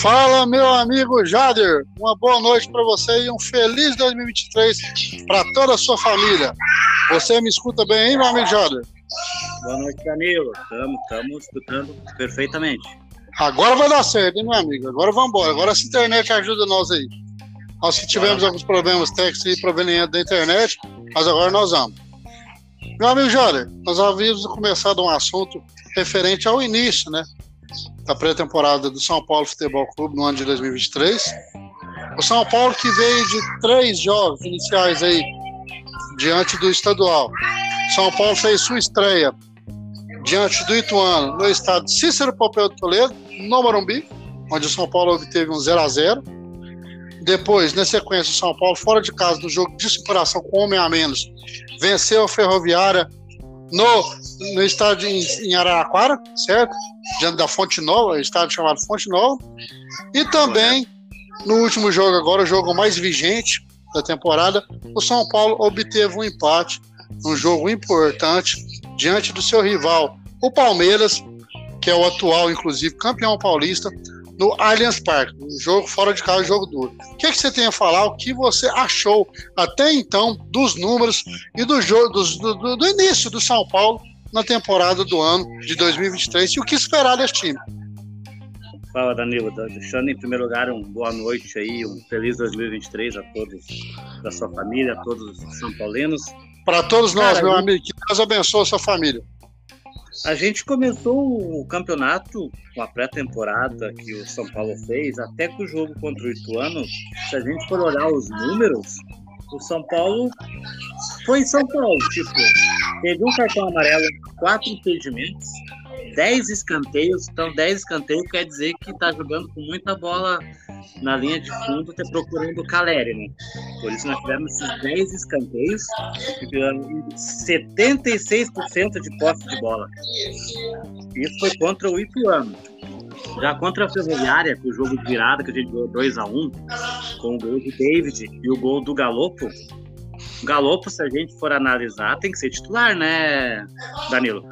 Fala, meu amigo Jader. Uma boa noite para você e um feliz 2023 para toda a sua família. Você me escuta bem, hein, meu amigo Jader? Boa noite, Danilo. Estamos, escutando perfeitamente. Agora vai dar certo, hein, meu amigo? Agora vamos embora. Agora essa internet ajuda nós aí. Nós que tivemos alguns problemas técnicos provenientes da internet, mas agora nós vamos. Meu amigo Jader, nós havíamos começado um assunto referente ao início, né? Da pré-temporada do São Paulo Futebol Clube no ano de 2023. O São Paulo que veio de três jogos iniciais aí diante do estadual. São Paulo fez sua estreia diante do Ituano no estado Cícero Pompeu de Toledo, no Morumbi, onde o São Paulo obteve um 0 a 0 Depois, na sequência, o São Paulo, fora de casa, no jogo de superação com homem a menos, venceu a Ferroviária no, no estádio em, em Araraquara, certo? Diante da Fonte Nova, estádio chamado Fonte Nova. E também, no último jogo agora, o jogo mais vigente da temporada, o São Paulo obteve um empate, um jogo importante, diante do seu rival, o Palmeiras, que é o atual, inclusive, campeão paulista, no Allianz Parque, um jogo fora de casa, um jogo duro. O que, é que você tem a falar? O que você achou até então dos números e do jogo do, do, do início do São Paulo na temporada do ano de 2023 e o que esperar desse time? Fala, Danilo. Deixando em primeiro lugar um boa noite aí, um feliz 2023 a todos da sua família, a todos os São Paulinos. Para todos nós, Cara, meu eu... amigo, que Deus abençoe a sua família. A gente começou o campeonato com a pré-temporada que o São Paulo fez, até que o jogo contra o Ituano, se a gente for olhar os números, o São Paulo foi em São Paulo, tipo, teve um cartão amarelo, quatro impedimentos, 10 escanteios, então 10 escanteios quer dizer que está jogando com muita bola na linha de fundo, tá procurando o Caleri, né? Por isso nós tivemos esses 10 escanteios e 76% de posse de bola. Isso foi contra o Ituano. Já contra a Ferroviária, com o jogo de virada, que a gente ganhou 2x1, com o gol do David e o gol do Galopo, Galopo, se a gente for analisar, tem que ser titular, né, Danilo?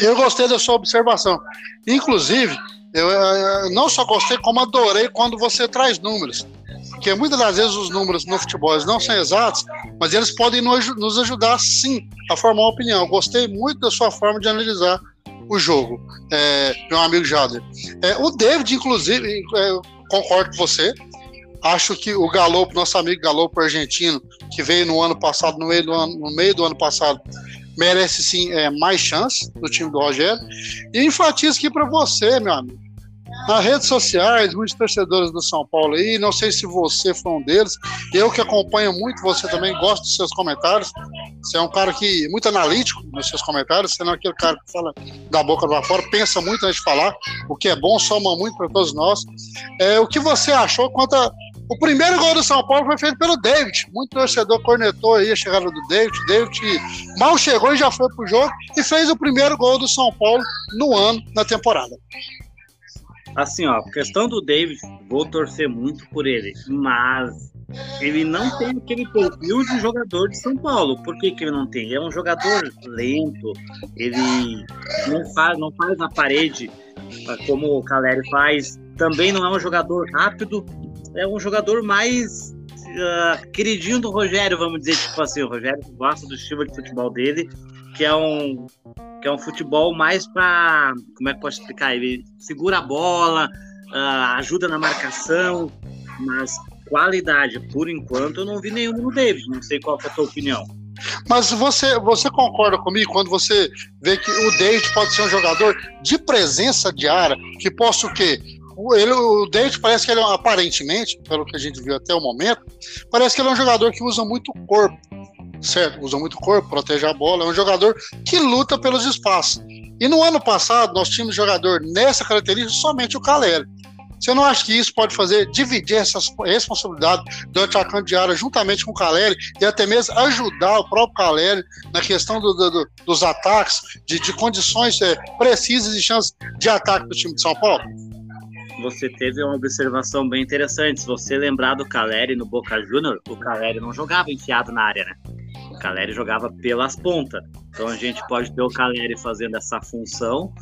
Eu gostei da sua observação. Inclusive, eu, eu não só gostei, como adorei quando você traz números. Porque muitas das vezes os números no futebol não são exatos, mas eles podem nos ajudar sim a formar uma opinião. Eu gostei muito da sua forma de analisar o jogo, é, meu amigo Jader. É, o David, inclusive, é, concordo com você, Acho que o Galopo, nosso amigo Galopo argentino, que veio no ano passado, no meio do ano, no meio do ano passado, merece sim é, mais chance do time do Rogério. E enfatizo aqui para você, meu amigo. Nas redes sociais, muitos torcedores do São Paulo aí, não sei se você foi um deles, eu que acompanho muito você também, gosto dos seus comentários. Você é um cara que muito analítico nos seus comentários, você não é aquele cara que fala da boca para fora, pensa muito antes de falar, o que é bom, soma muito para todos nós. É, o que você achou quanto a o primeiro gol do São Paulo foi feito pelo David. Muito torcedor cornetou aí a chegada do David. David mal chegou e já foi pro jogo e fez o primeiro gol do São Paulo no ano, na temporada. Assim, ó, questão do David, vou torcer muito por ele, mas ele não tem aquele perfil de jogador de São Paulo. Por que, que ele não tem? Ele é um jogador lento, ele não faz, não faz na parede ah, como o Caleri faz. Também não é um jogador rápido, é um jogador mais uh, queridinho do Rogério, vamos dizer, tipo assim, o Rogério gosta do estilo de futebol dele, que é um que é um futebol mais para como é que posso explicar? Ele segura a bola, uh, ajuda na marcação, mas qualidade, por enquanto, eu não vi nenhum no David. Não sei qual é a tua opinião. Mas você, você concorda comigo quando você vê que o David pode ser um jogador de presença de área, que possa o quê? ele, o David parece que ele, é aparentemente, pelo que a gente viu até o momento, parece que ele é um jogador que usa muito corpo, certo? Usa muito corpo, protege a bola, é um jogador que luta pelos espaços. E no ano passado, nós tínhamos jogador nessa característica somente o Caleri. Você não acha que isso pode fazer dividir essa responsabilidade do atacante de área juntamente com o Caleri e até mesmo ajudar o próprio Caleri na questão do, do, dos ataques, de, de condições é, precisas e chances de ataque do time de São Paulo? você teve uma observação bem interessante. Se você lembrar do Caleri no Boca Júnior, o Caleri não jogava enfiado na área, né? O Caleri jogava pelas pontas. Então a gente pode ter o Caleri fazendo essa função,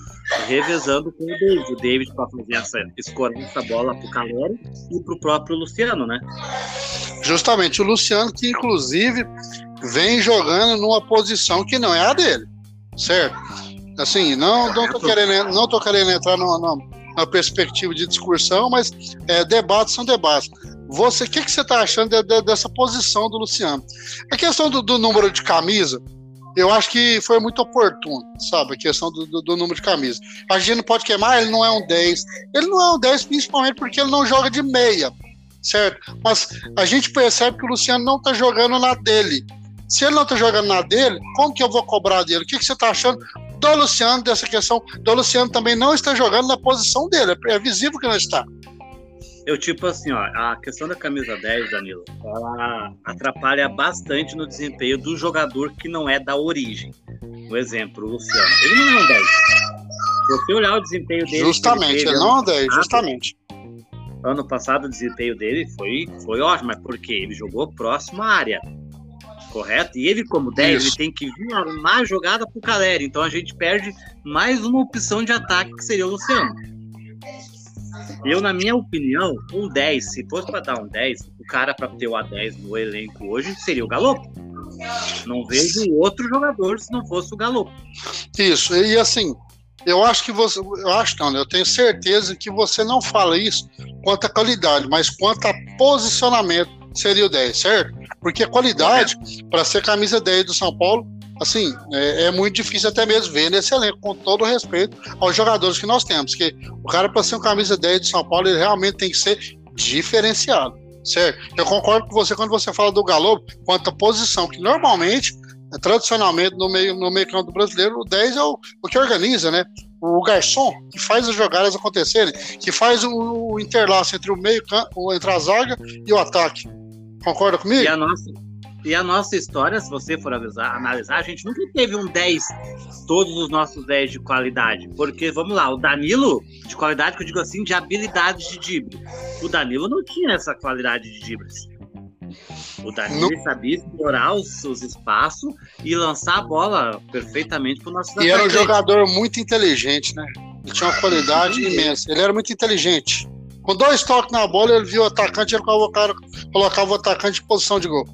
revezando com o David. O David para fazer essa, escorar essa bola para o Caleri e para o próprio Luciano, né? Justamente, o Luciano, que inclusive vem jogando numa posição que não é a dele, certo? Assim, não, não tô querendo, não tô querendo entrar numa, numa perspectiva de discussão, mas é, debates são debates. Você, o que, que você está achando de, de, dessa posição do Luciano? A questão do, do, número de camisa, eu acho que foi muito oportuno, sabe? A questão do, do, do, número de camisa. A gente não pode queimar, ele não é um 10. Ele não é um 10, principalmente porque ele não joga de meia, certo? Mas a gente percebe que o Luciano não está jogando na dele. Se ele não está jogando na dele, como que eu vou cobrar dele? O que, que você está achando do Luciano, dessa questão do Luciano também não está jogando na posição dele? É visível que não está. Eu, tipo assim, ó, a questão da camisa 10, Danilo, ela atrapalha bastante no desempenho do jogador que não é da origem. Um exemplo, o Luciano. Ele não é um 10. Se você olhar o desempenho dele. Justamente, ele, ele não é um 10, justamente. Ano passado o desempenho dele foi, foi ótimo, mas porque ele jogou próximo à área. Correto? E ele, como 10, ele tem que vir armar a jogada pro Caleri. Então a gente perde mais uma opção de ataque que seria o Luciano. Eu, na minha opinião, um 10, se fosse para dar um 10, o cara para ter o A10 no elenco hoje seria o Galo. Não vejo outro jogador se não fosse o Galo. Isso, e assim, eu acho que você. Eu acho não, né? eu tenho certeza que você não fala isso quanto a qualidade, mas quanto a posicionamento seria o 10, certo? Porque a qualidade, para ser camisa 10 do São Paulo, assim, é, é, muito difícil até mesmo ver nesse elenco, com todo respeito aos jogadores que nós temos. Que o cara, para ser um camisa 10 de São Paulo, ele realmente tem que ser diferenciado. Certo? Eu concordo com você quando você fala do Galo, quanto à posição, que normalmente, tradicionalmente, no meio, no meio campo brasileiro, o 10 é o, o que organiza, né? O garçom que faz as jogadas acontecerem, que faz o, o interlaço entre o meio campo, entre a zaga e o ataque. Concorda comigo? E a nossa, e a nossa história, se você for avisar, analisar, a gente nunca teve um 10, todos os nossos 10 de qualidade. Porque, vamos lá, o Danilo, de qualidade, que eu digo assim, de habilidade de drible. O Danilo não tinha essa qualidade de dribles. O Danilo sabia explorar os, os espaços e lançar a bola perfeitamente para o nosso E era um jogador muito inteligente, né? Ele tinha uma qualidade imensa. Ele era muito inteligente. Com dois toques na bola, ele viu o atacante e ele colocava, colocava o atacante em posição de gol.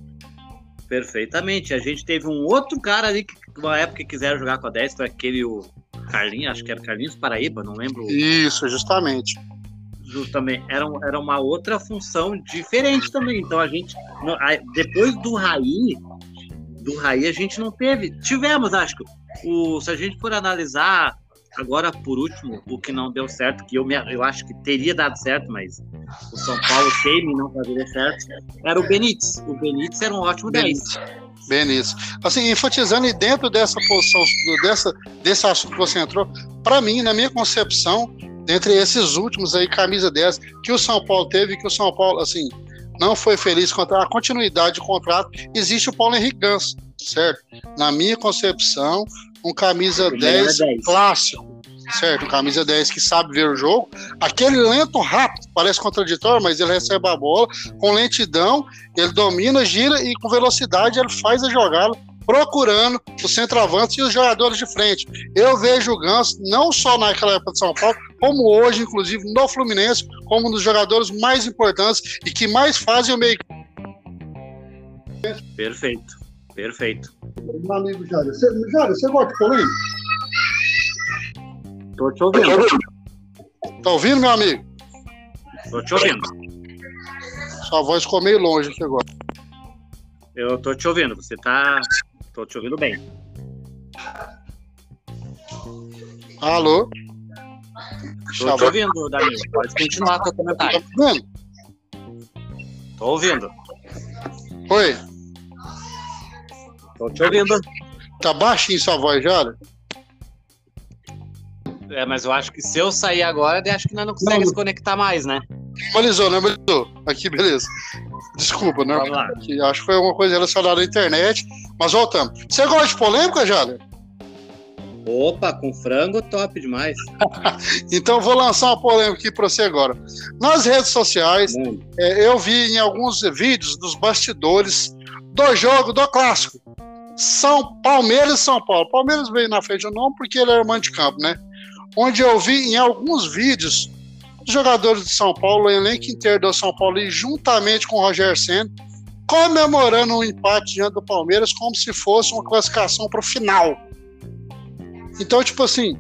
Perfeitamente. A gente teve um outro cara ali que, uma época, quiseram jogar com a 10, foi aquele o Carlinhos, acho que era Carlinhos Paraíba, não lembro. Isso, justamente. Justamente. Era, era uma outra função diferente também. Então a gente, depois do Raí, do Raí a gente não teve. Tivemos, acho que, o, se a gente for analisar Agora, por último, o que não deu certo, que eu, me, eu acho que teria dado certo, mas o São Paulo teme não fazer certo, era o Benítez. O Benítez era um ótimo Benítez. 10. Benítez. Assim, enfatizando e dentro dessa posição, dessa, desse assunto que você entrou, para mim, na minha concepção, dentre esses últimos aí, camisa 10, que o São Paulo teve, que o São Paulo, assim, não foi feliz com a continuidade do contrato, existe o Paulo Henrique Ganso, certo? Na minha concepção, um camisa 10, 10 clássico, certo? Um camisa 10 que sabe ver o jogo. Aquele lento rápido, parece contraditório, mas ele recebe a bola com lentidão, ele domina, gira e com velocidade ele faz a jogada procurando os centroavantes e os jogadores de frente. Eu vejo o Ganso, não só naquela época de São Paulo, como hoje, inclusive, no Fluminense, como um dos jogadores mais importantes e que mais fazem o meio. Perfeito, perfeito. Meu amigo Jário, você, Jário, você gosta de polêmica? Tô te ouvindo. Tá ouvindo, meu amigo? Tô te ouvindo. Sua voz ficou meio longe aqui agora. Eu tô te ouvindo, você tá. Tô te ouvindo bem. Alô? Tô te ouvindo, Danilo. Pode continuar com o comentário. Tá ouvindo? Tô ouvindo. Oi. Tô te ouvindo. Tá baixinho sua voz, já? É, mas eu acho que se eu sair agora, eu acho que nós não conseguimos se conectar mais, né? Normalizou, normalizou. Aqui, beleza. Desculpa, né? Acho que foi alguma coisa relacionada à internet. Mas voltando. Você gosta de polêmica, Jália? Opa, com frango, top demais. então vou lançar uma polêmica aqui para você agora. Nas redes sociais, é, eu vi em alguns vídeos dos bastidores do jogo do clássico São Palmeiras e São Paulo. Palmeiras veio na frente do nome porque ele é irmão de campo, né? Onde eu vi em alguns vídeos os jogadores de São Paulo, o elenco inteiro do São Paulo, e juntamente com o Roger Senna, comemorando um empate diante do Palmeiras como se fosse uma classificação para o final. Então, tipo assim,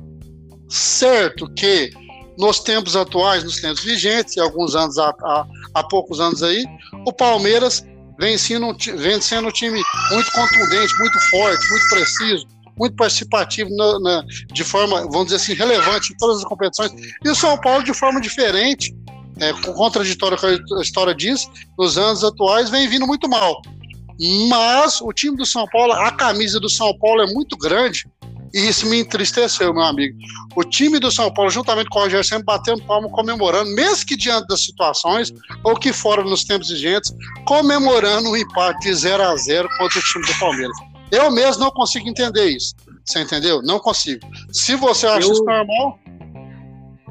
certo que nos tempos atuais, nos tempos vigentes, e alguns anos há, há, há poucos anos aí, o Palmeiras vem sendo, um time muito contundente, muito forte, muito preciso, muito participativo na, na, de forma, vamos dizer assim, relevante em todas as competições. E o São Paulo, de forma diferente, é, contraditória com a história diz, nos anos atuais, vem vindo muito mal. Mas o time do São Paulo, a camisa do São Paulo é muito grande e isso me entristeceu, meu amigo. O time do São Paulo, juntamente com o Roger, sempre batendo palma, comemorando, mesmo que diante das situações, ou que fora nos tempos vigentes, comemorando um empate de 0 a 0 contra o time do Palmeiras. Eu mesmo não consigo entender isso. Você entendeu? Não consigo. Se você acha eu, isso normal.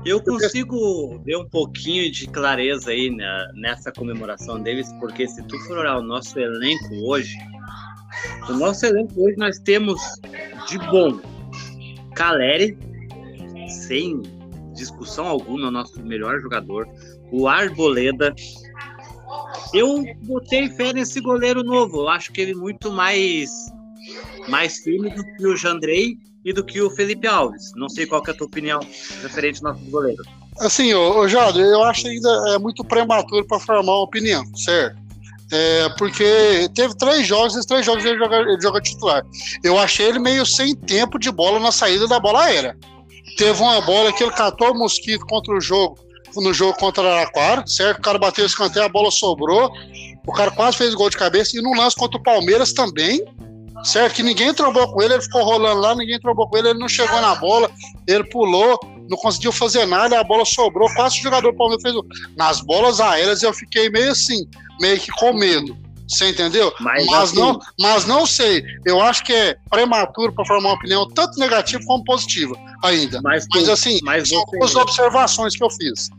Eu consigo ver um pouquinho de clareza aí nessa comemoração deles, porque se tu for olhar o nosso elenco hoje, o nosso elenco hoje nós temos de bom Caleri, sem discussão alguma, o nosso melhor jogador. O Arboleda. Eu botei fé nesse goleiro novo. Eu acho que ele é muito mais, mais firme do que o Jandrei e do que o Felipe Alves. Não sei qual é a tua opinião referente ao nosso goleiro. Assim, ô, ô eu acho ainda é muito prematuro para formar uma opinião, certo? É, porque teve três jogos, esses três jogos ele joga, ele joga titular. Eu achei ele meio sem tempo de bola na saída da bola aérea. Teve uma bola que ele catou o mosquito contra o jogo, no jogo contra o Araquara, certo? O cara bateu o escanteio, a bola sobrou. O cara quase fez gol de cabeça. E no lance contra o Palmeiras também, certo? Que ninguém trombou com ele, ele ficou rolando lá, ninguém trombou com ele, ele não chegou na bola, ele pulou, não conseguiu fazer nada, a bola sobrou, quase o jogador do Palmeiras fez. Nas bolas aéreas eu fiquei meio assim, meio que com medo. Você entendeu? Mas, mas assim, não, mas não sei. Eu acho que é prematuro para formar uma opinião tanto negativa como positiva ainda. Mas, mas assim, mas são as observações que eu fiz.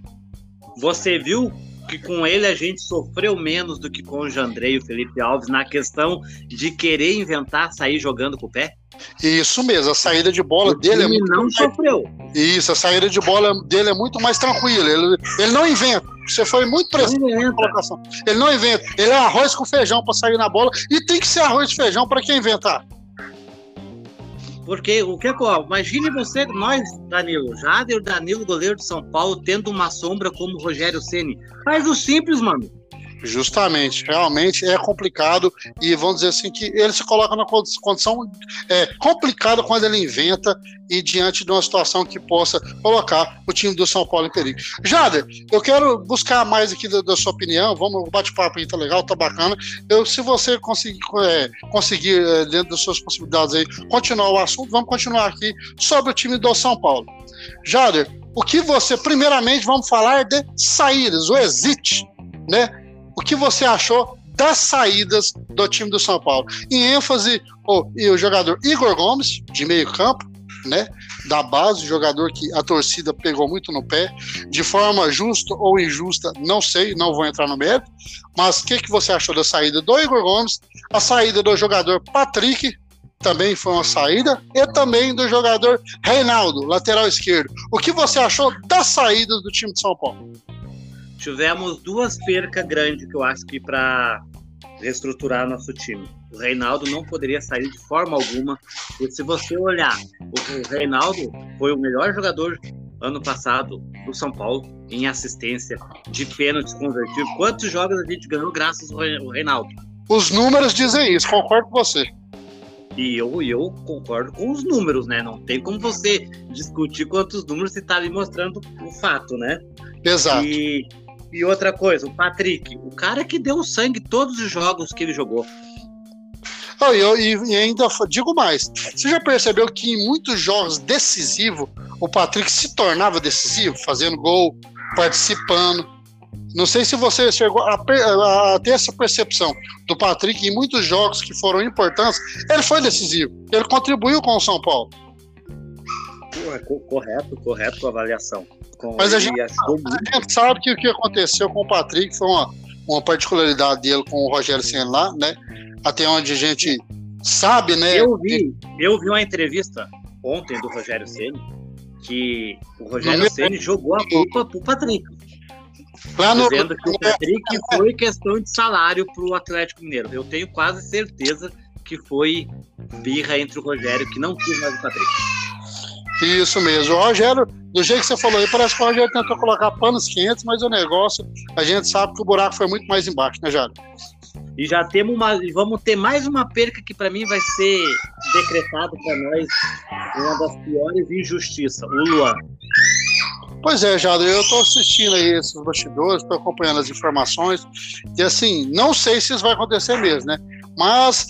Você viu que com ele a gente sofreu menos do que com o Jandrei e o Felipe Alves na questão de querer inventar sair jogando com o pé? Isso mesmo, a saída de bola o dele é muito não mais... sofreu. Isso, a saída de bola dele é muito mais tranquila. Ele, ele não inventa. Você foi muito preciso na colocação. Ele não inventa. Ele é arroz com feijão para sair na bola e tem que ser arroz com feijão para quem inventar. Porque o que é Imagine você, nós, Danilo, Jader, Danilo, goleiro de São Paulo, tendo uma sombra como Rogério Ceni. Faz o simples, mano. Justamente, realmente é complicado e vamos dizer assim que ele se coloca na condição é, complicada quando ele inventa e diante de uma situação que possa colocar o time do São Paulo em perigo. Jader, eu quero buscar mais aqui da, da sua opinião, vamos, o bate-papo aí tá legal, tá bacana. Eu, se você conseguir, é, conseguir é, dentro das suas possibilidades aí, continuar o assunto, vamos continuar aqui sobre o time do São Paulo. Jader, o que você, primeiramente, vamos falar de saídas, o exit, né? O que você achou das saídas do time do São Paulo. Em ênfase, e o jogador Igor Gomes, de meio campo, né, da base, jogador que a torcida pegou muito no pé, de forma justa ou injusta, não sei, não vou entrar no mérito, mas o que, que você achou da saída do Igor Gomes, a saída do jogador Patrick, também foi uma saída, e também do jogador Reinaldo, lateral esquerdo. O que você achou das saídas do time de São Paulo? Tivemos duas percas grandes que eu acho que para reestruturar nosso time. O Reinaldo não poderia sair de forma alguma. E se você olhar, o Reinaldo foi o melhor jogador ano passado do São Paulo em assistência de pênaltis convertidos. Quantos jogos a gente ganhou graças ao Reinaldo? Os números dizem isso, concordo com você. E eu, eu concordo com os números, né? Não tem como você discutir quantos números você está ali mostrando o fato, né? Exato. E e outra coisa, o Patrick, o cara que deu sangue todos os jogos que ele jogou. Oh, e, e, ainda digo mais, você já percebeu que em muitos jogos decisivos o Patrick se tornava decisivo, fazendo gol, participando. Não sei se você chegou a, a, a, ter essa percepção do Patrick em muitos jogos que foram importantes. Ele foi decisivo, ele contribuiu com o São Paulo. Correto, correto a avaliação. Mas a gente, a gente, sabe que o que aconteceu com o Patrick foi uma, uma particularidade dele com o Rogério Senna lá, né? Até onde a gente sabe, né? Eu vi, eu vi uma entrevista ontem do Rogério Ceni que o Rogério Ceni jogou a culpa pro Patrick. Lá no... Dizendo que o Patrick foi questão de salário pro Atlético Mineiro. Eu tenho quase certeza que foi birra entre o Rogério, que não quis mais o Patrick. Isso mesmo. O Rogério, do jeito que você falou aí, parece que o Rogério tentou colocar panos quentes, mas o negócio, a gente sabe que o buraco foi muito mais embaixo, né, Jário? E já temos uma, vamos ter mais uma perca que para mim vai ser decretado para nós uma das piores injustiças, o Luan. Pois é, Jado, eu estou assistindo aí esses bastidores, estou acompanhando as informações, e assim, não sei se isso vai acontecer mesmo, né? Mas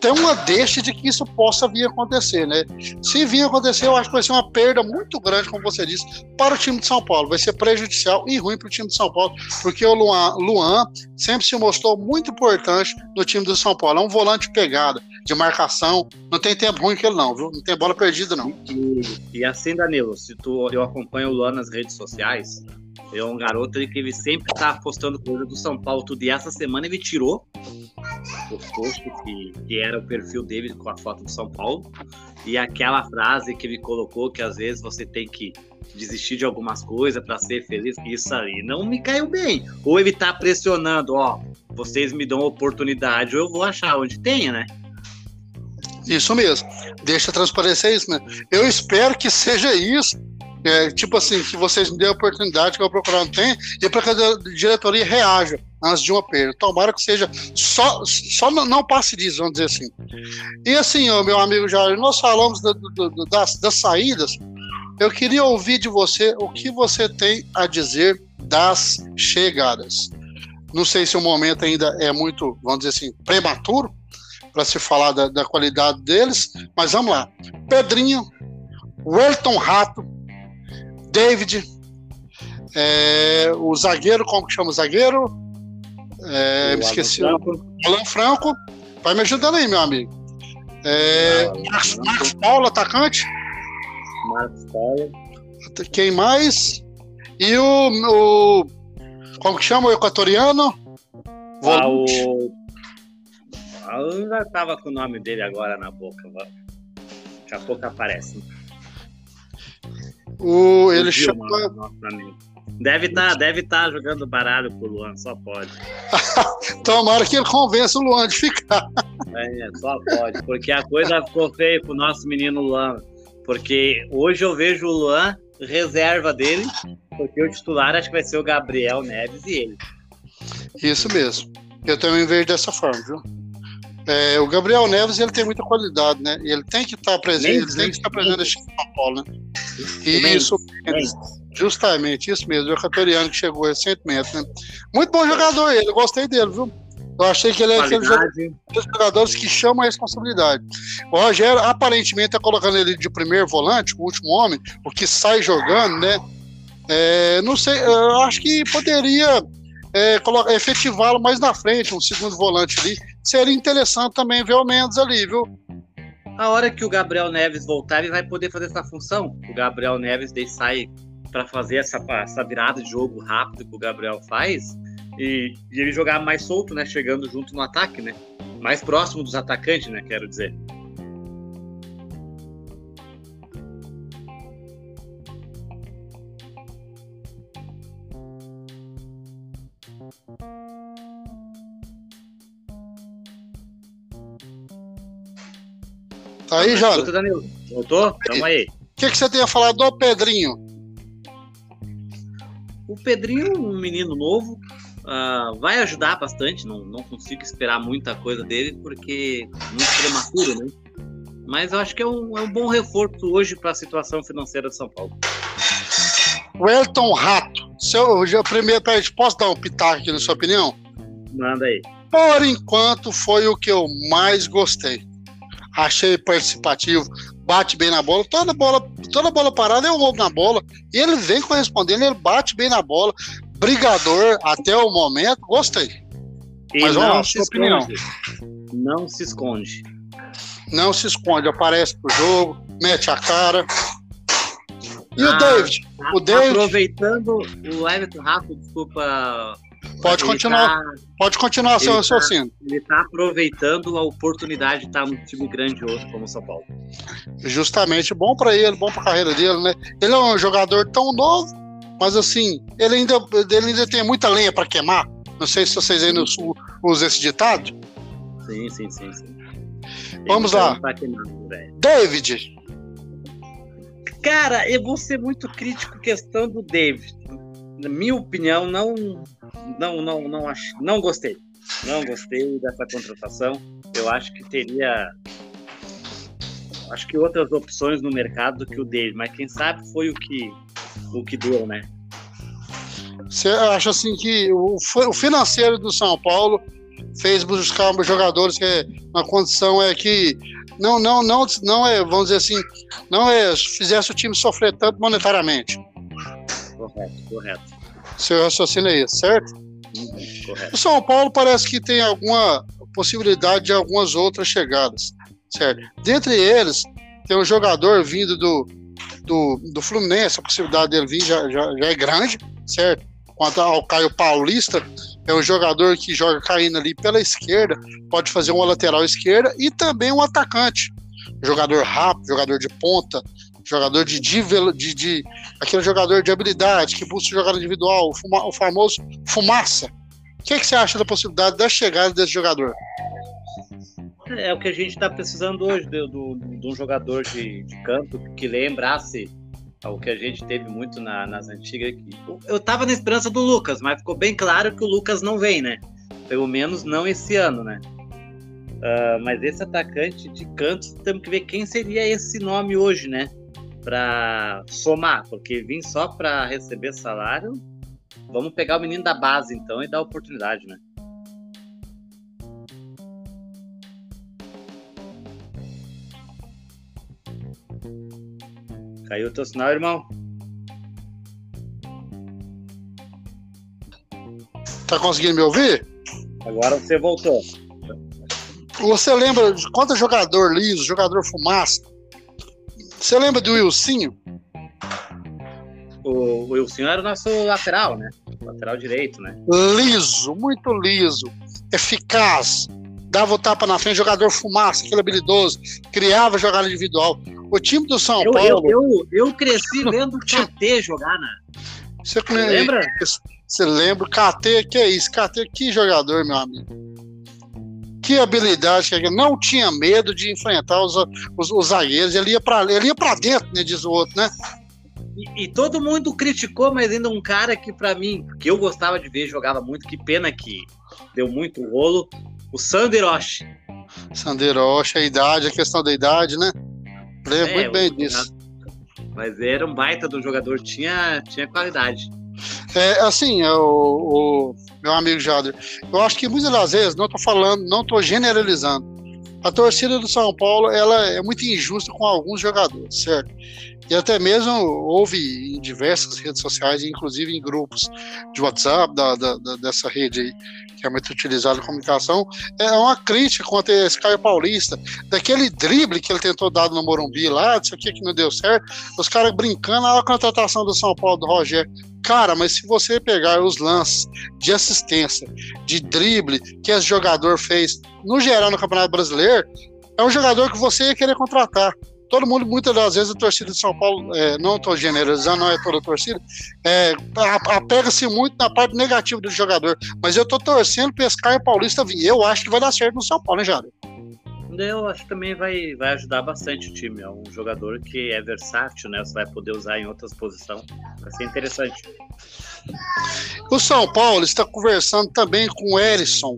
tem uma deixa de que isso possa vir a acontecer, né? Se vir a acontecer, eu acho que vai ser uma perda muito grande, como você disse, para o time de São Paulo. Vai ser prejudicial e ruim para o time de São Paulo, porque o Luan, Luan sempre se mostrou muito importante no time do São Paulo. É um volante pegada, de marcação. Não tem tempo ruim que ele não, viu? Não tem bola perdida, não. E, e assim, Danilo, se tu, eu acompanho o Luan nas redes sociais, é um garoto que ele sempre tá postando coisa do São Paulo tudo. E essa semana ele tirou o post que, que era o perfil dele com a foto do São Paulo. E aquela frase que ele colocou que às vezes você tem que desistir de algumas coisas para ser feliz, isso aí não me caiu bem. Ou ele tá pressionando, ó, vocês me dão oportunidade, ou eu vou achar onde tenha, né? Isso mesmo. Deixa transparecer isso, né? Eu espero que seja isso é, tipo assim, que vocês me dêem a oportunidade que eu procurar não tem, e para que a diretoria reaja antes de uma perda. Tomara que seja só, só não, não passe disso, vamos dizer assim. E assim, meu amigo Jair, nós falamos do, do, das, das saídas. Eu queria ouvir de você o que você tem a dizer das chegadas. Não sei se o momento ainda é muito, vamos dizer assim, prematuro para se falar da, da, qualidade deles, mas vamos lá. Pedrinho, Welton Rato, David, é, o zagueiro, como que chama o zagueiro? É, me esqueci. Alan Franco. Alan Franco. Vai me ajudando aí, meu amigo. É, Marcos, Marcos Paulo, atacante. Marcos Paulo. Quem mais? E o, o como que chama o equatoriano? Ah, o ainda tava com o nome dele agora na boca. Daqui a pouco aparece. O, ele chama. Deve estar tá, deve tá jogando baralho pro Luan, só pode. Tomara que ele convença o Luan de ficar. É, só pode, porque a coisa ficou feia pro nosso menino Luan. Porque hoje eu vejo o Luan reserva dele, porque o titular acho que vai ser o Gabriel Neves e ele. Isso mesmo. Eu também vejo dessa forma, viu? É, o Gabriel Neves ele tem muita qualidade, né? Ele tem que estar presente, ele tem que estar presente no São Paulo, né? E isso, justamente, isso mesmo, o equatoriano que chegou recentemente, né? Muito bom jogador ele, eu gostei dele, viu? Eu achei que ele é aquele dos jogadores que chamam a responsabilidade. O Rogério, aparentemente, está colocando ele de primeiro volante, o último homem, o que sai jogando, né? É, não sei, eu acho que poderia é, efetivá-lo mais na frente, um segundo volante ali. Seria interessante também ver o Mendes ali, viu? A hora que o Gabriel Neves voltar, ele vai poder fazer essa função. O Gabriel Neves daí sai para fazer essa, essa virada de jogo rápido que o Gabriel faz e, e ele jogar mais solto, né? Chegando junto no ataque, né? Mais próximo dos atacantes, né? Quero dizer. Tá aí, Jota? Danilo. Voltou? Tamo aí. O que, que você tem a falar do Pedrinho? O Pedrinho, um menino novo, uh, vai ajudar bastante. Não, não consigo esperar muita coisa dele, porque muito prematuro, né? Mas eu acho que é um, é um bom reforço hoje para a situação financeira de São Paulo. O Elton Rato. Seu, já, primeiro, peraí, posso dar um pitaco aqui na sua opinião? Manda aí. Por enquanto, foi o que eu mais gostei achei participativo, bate bem na bola, toda bola, toda bola parada eu roubo na bola, e ele vem correspondendo, ele bate bem na bola, brigador até o momento, gostei. E Mas não se opinião. Não se esconde. Não se esconde, aparece pro jogo, mete a cara. E ah, o David? O David. Aproveitando o Everton Rato, desculpa Pode continuar, tá, pode continuar seu tá- raciocínio. Tá, ele está aproveitando a oportunidade de estar num time grandioso como o São Paulo. Justamente, bom para ele, bom para a carreira dele, né? Ele é um jogador tão novo, mas assim, ele ainda, ele ainda tem muita lenha para queimar. Não sei se vocês sul usam esse ditado. Sim, sim, sim, sim. Vamos lá. David. Cara, eu vou ser muito crítico questão do David. Na minha opinião, não, não, não, não acho, não gostei. Não gostei dessa contratação. Eu acho que teria, acho que outras opções no mercado do que o David. Mas quem sabe foi o que, o que deu, né? Você acha assim que o, financeiro do São Paulo fez buscar jogadores que na condição é que não, não, não, não é, vamos dizer assim, não é fizesse o time sofrer tanto monetariamente. Correto, correto. Seu raciocínio é esse, certo? Uhum, correto. O São Paulo parece que tem alguma possibilidade de algumas outras chegadas, certo? Dentre eles, tem um jogador vindo do, do, do Fluminense, a possibilidade dele vir já, já, já é grande, certo? Quanto ao Caio Paulista, é um jogador que joga caindo ali pela esquerda, pode fazer uma lateral esquerda e também um atacante. Jogador rápido, jogador de ponta, jogador de, de, de, aquele jogador de habilidade que busca jogar individual, o, fuma, o famoso fumaça. O que, é que você acha da possibilidade da chegada desse jogador? É o que a gente está precisando hoje de, de, um jogador de, de campo que lembrasse o que a gente teve muito na, nas antigas. Eu tava na esperança do Lucas, mas ficou bem claro que o Lucas não vem, né? Pelo menos não esse ano, né? Uh, mas esse atacante de canto, temos que ver quem seria esse nome hoje, né? Para somar, porque vim só para receber salário. Vamos pegar o menino da base então e dar oportunidade, né? Caiu o teu sinal, irmão? Tá conseguindo me ouvir? Agora você voltou. Você lembra de quanto jogador liso, jogador fumaça? Você lembra do Wilsinho? O, o Wilsinho era o nosso lateral, né? Lateral direito, né? Liso, muito liso, eficaz, dava o tapa na frente, jogador fumaça, aquele habilidoso, criava jogada individual. O time do São eu, Paulo. Eu, eu, eu cresci vendo o KT jogar, né? Você, Você lembra? Você lembra? KT, que é isso? KT, que jogador, meu amigo. Que habilidade, que não tinha medo de enfrentar os, os, os zagueiros. Ele ia para ele ia pra dentro, né, diz o outro, né? E, e, todo mundo criticou, mas ainda um cara que, para mim, que eu gostava de ver, jogava muito, que pena que deu muito rolo, o Sander Roche. Sander Roche, a idade, a questão da idade, né? Lembro é, muito bem disso. Mas era um baita do jogador, tinha, tinha qualidade. É, assim, é, o, o, meu amigo Jader, eu acho que muitas das vezes, não estou falando, não estou generalizando, a torcida do São Paulo ela é muito injusta com alguns jogadores, certo? E até mesmo houve em diversas redes sociais, inclusive em grupos de WhatsApp da, da, da dessa rede aí, que é muito utilizado em comunicação, é uma crítica contra esse Caio Paulista, daquele drible que ele tentou dar no Morumbi lá, disso aqui que não deu certo, os caras brincando, a contratação do São Paulo do Rogério. Cara, mas se você pegar os lances de assistência, de drible que esse jogador fez, no geral no Campeonato Brasileiro, é um jogador que você ia querer contratar todo mundo, muitas das vezes, a torcida de São Paulo, é, não estou generalizando, não é toda a torcida, é, apega-se muito na parte negativa do jogador. Mas eu estou torcendo para esse Caio Paulista vir. Eu acho que vai dar certo no São Paulo, né, Jário? Eu acho que também vai, vai ajudar bastante o time. É um jogador que é versátil, né? Você vai poder usar em outras posições. Vai ser interessante. O São Paulo está conversando também com o Erisson,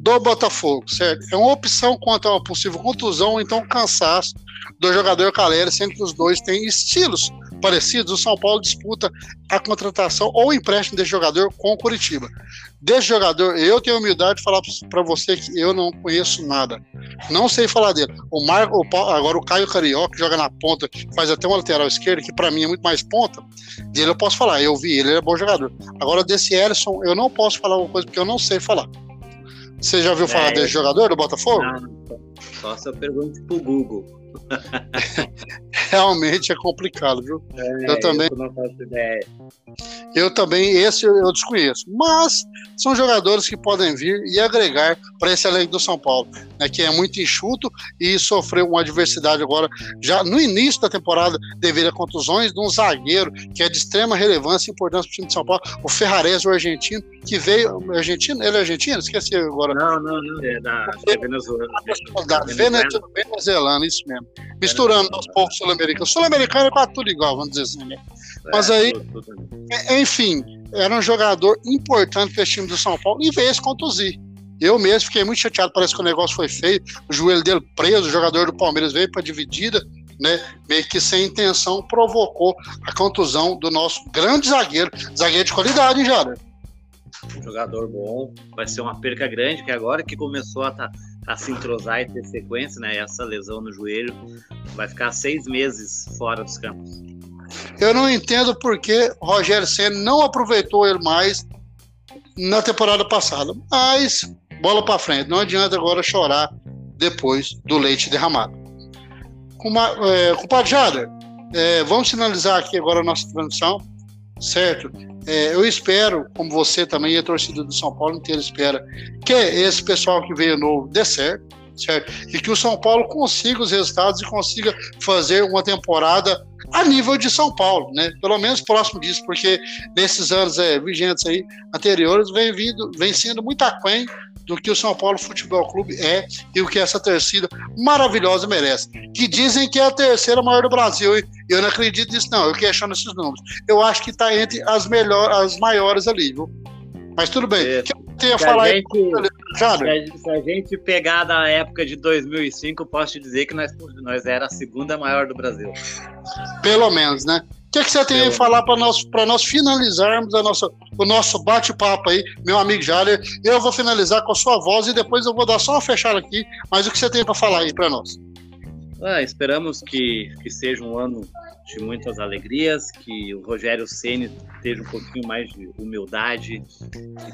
do Botafogo, certo? É uma opção quanto a uma possível contusão ou então cansaço do jogador Calera, sendo que os dois têm estilos parecidos. O São Paulo disputa a contratação ou empréstimo desse jogador com o Curitiba. Desse jogador, eu tenho humildade de falar para você que eu não conheço nada. Não sei falar dele. O Marco, o, agora o Caio Carioca joga na ponta, faz até uma lateral esquerda, que para mim é muito mais ponta. Dele eu posso falar, eu vi ele, ele é bom jogador. Agora desse Ellison, eu não posso falar alguma coisa porque eu não sei falar. Você já ouviu falar é, desse jogador do Botafogo? Não, só se eu pergunto pro Google. Realmente é complicado, viu? É, eu também. Eu. Eu também, esse eu desconheço. Mas são jogadores que podem vir e agregar para esse elenco do São Paulo, né, que é muito enxuto e sofreu uma adversidade agora, já no início da temporada, devido a contusões de um zagueiro que é de extrema relevância e importância para o time de São Paulo, o Ferrares, o argentino, que veio. Argentino? Ele é argentino? Esqueci agora. Não, não, não. É da, é Venezuela. Da Venezuela, venezuelana, isso mesmo. Misturando aos poucos sul-americanos. Sul-americano é quase tudo igual, vamos dizer assim, né? Mas é, aí, enfim, era um jogador importante para o time do São Paulo e veio se contuzir. Eu mesmo fiquei muito chateado, parece que o negócio foi feio, o joelho dele preso, o jogador do Palmeiras veio para dividida, né? Meio que sem intenção provocou a contusão do nosso grande zagueiro, zagueiro de qualidade, hein, Jara? Um jogador bom, vai ser uma perca grande, que agora que começou a, tá, a se entrosar e ter sequência, né? Essa lesão no joelho, vai ficar seis meses fora dos campos. Eu não entendo por que o Rogério Senna não aproveitou ele mais na temporada passada. Mas bola para frente, não adianta agora chorar depois do leite derramado. É, compadre Jader, é, vamos finalizar aqui agora a nossa transmissão, certo? É, eu espero, como você também e a torcida do São Paulo inteira espera, que esse pessoal que veio novo dê certo, certo? E que o São Paulo consiga os resultados e consiga fazer uma temporada a nível de São Paulo, né? Pelo menos próximo disso, porque nesses anos é, vigentes aí anteriores vem vindo, vem sendo muito aquém do que o São Paulo Futebol Clube é e o que essa torcida maravilhosa merece. Que dizem que é a terceira maior do Brasil, e eu não acredito nisso, não. Eu questiono esses números. Eu acho que está entre as melhores, as maiores ali, viu? Mas tudo bem. É. Que eu tenho a falar gente, aí, se, a gente pegar da época de 2005, eu posso te dizer que nós, nós era a segunda maior do Brasil. Pelo menos, né? O que, que você tem a falar para nós, nós finalizarmos a nossa, o nosso bate-papo aí, meu amigo Jaler? Eu vou finalizar com a sua voz e depois eu vou dar só uma fechada aqui. Mas o que você tem para falar aí para nós? Ah, esperamos que, que seja um ano de muitas alegrias, que o Rogério Ceni tenha um pouquinho mais de humildade,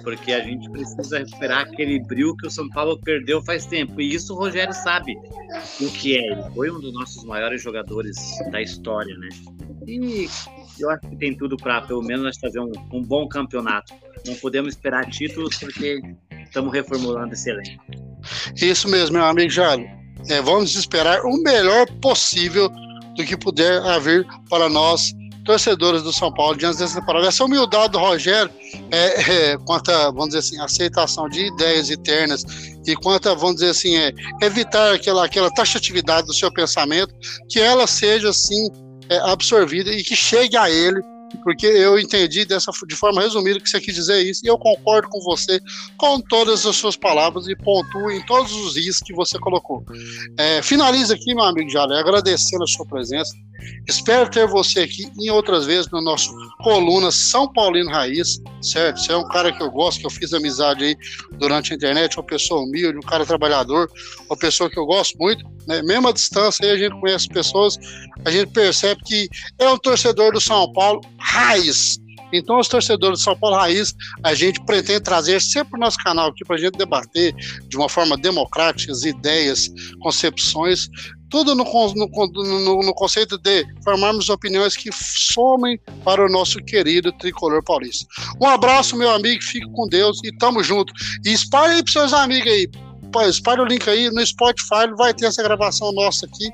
porque a gente precisa recuperar aquele brilho que o São Paulo perdeu faz tempo. E isso o Rogério sabe o que é. Ele foi um dos nossos maiores jogadores da história, né? E eu acho que tem tudo para, pelo menos, nós fazer um, um bom campeonato. Não podemos esperar títulos porque estamos reformulando esse elenco. Isso mesmo, meu amigo Jalo. É, vamos esperar o melhor possível do que puder haver para nós, torcedores do São Paulo, diante dessa temporada. Essa humildade do Rogério, é, é, quanto a, vamos dizer assim, aceitação de ideias internas e quanto a, vamos dizer assim, é, evitar aquela, aquela taxatividade do seu pensamento, que ela seja, assim, absorvida e que chegue a ele porque eu entendi dessa, de forma resumida que você quis dizer isso, e eu concordo com você com todas as suas palavras e pontuo em todos os is que você colocou. É, finaliza aqui, meu amigo Jalé, agradecendo a sua presença, Espero ter você aqui em outras vezes no nosso coluna São Paulino Raiz, certo? Você é um cara que eu gosto, que eu fiz amizade aí durante a internet, uma pessoa humilde, um cara trabalhador, uma pessoa que eu gosto muito, né? Mesmo à distância aí a gente conhece pessoas, a gente percebe que é um torcedor do São Paulo raiz, então, os torcedores do São Paulo Raiz, a gente pretende trazer sempre o nosso canal aqui para a gente debater de uma forma democrática as ideias, concepções, tudo no, no, no, no, conceito de formarmos opiniões que somem para o nosso querido tricolor paulista. Um abraço, meu amigo, fique com Deus e tamo junto. E espalhe aí para seus amigos aí. Espalhe o link aí no Spotify, vai ter essa gravação nossa aqui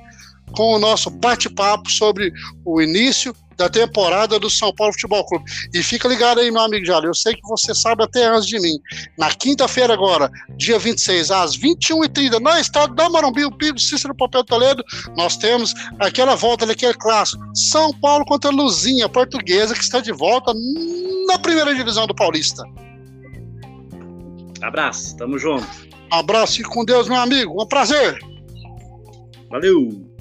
com o nosso bate-papo sobre o início da temporada do São Paulo Futebol Clube. E fica ligado aí, meu amigo Jalo, eu sei que você sabe até antes de mim. Na quinta-feira agora, dia 26, às 21h30, no estádio da Marumbi, o Pigo Cícero Papel Toledo, nós temos aquela volta daquele clássico, São Paulo contra Luzinha, portuguesa, que está de volta na primeira divisão do Paulista. Abraço, tamo junto. Abraço e com Deus, meu amigo. Um prazer. Valeu.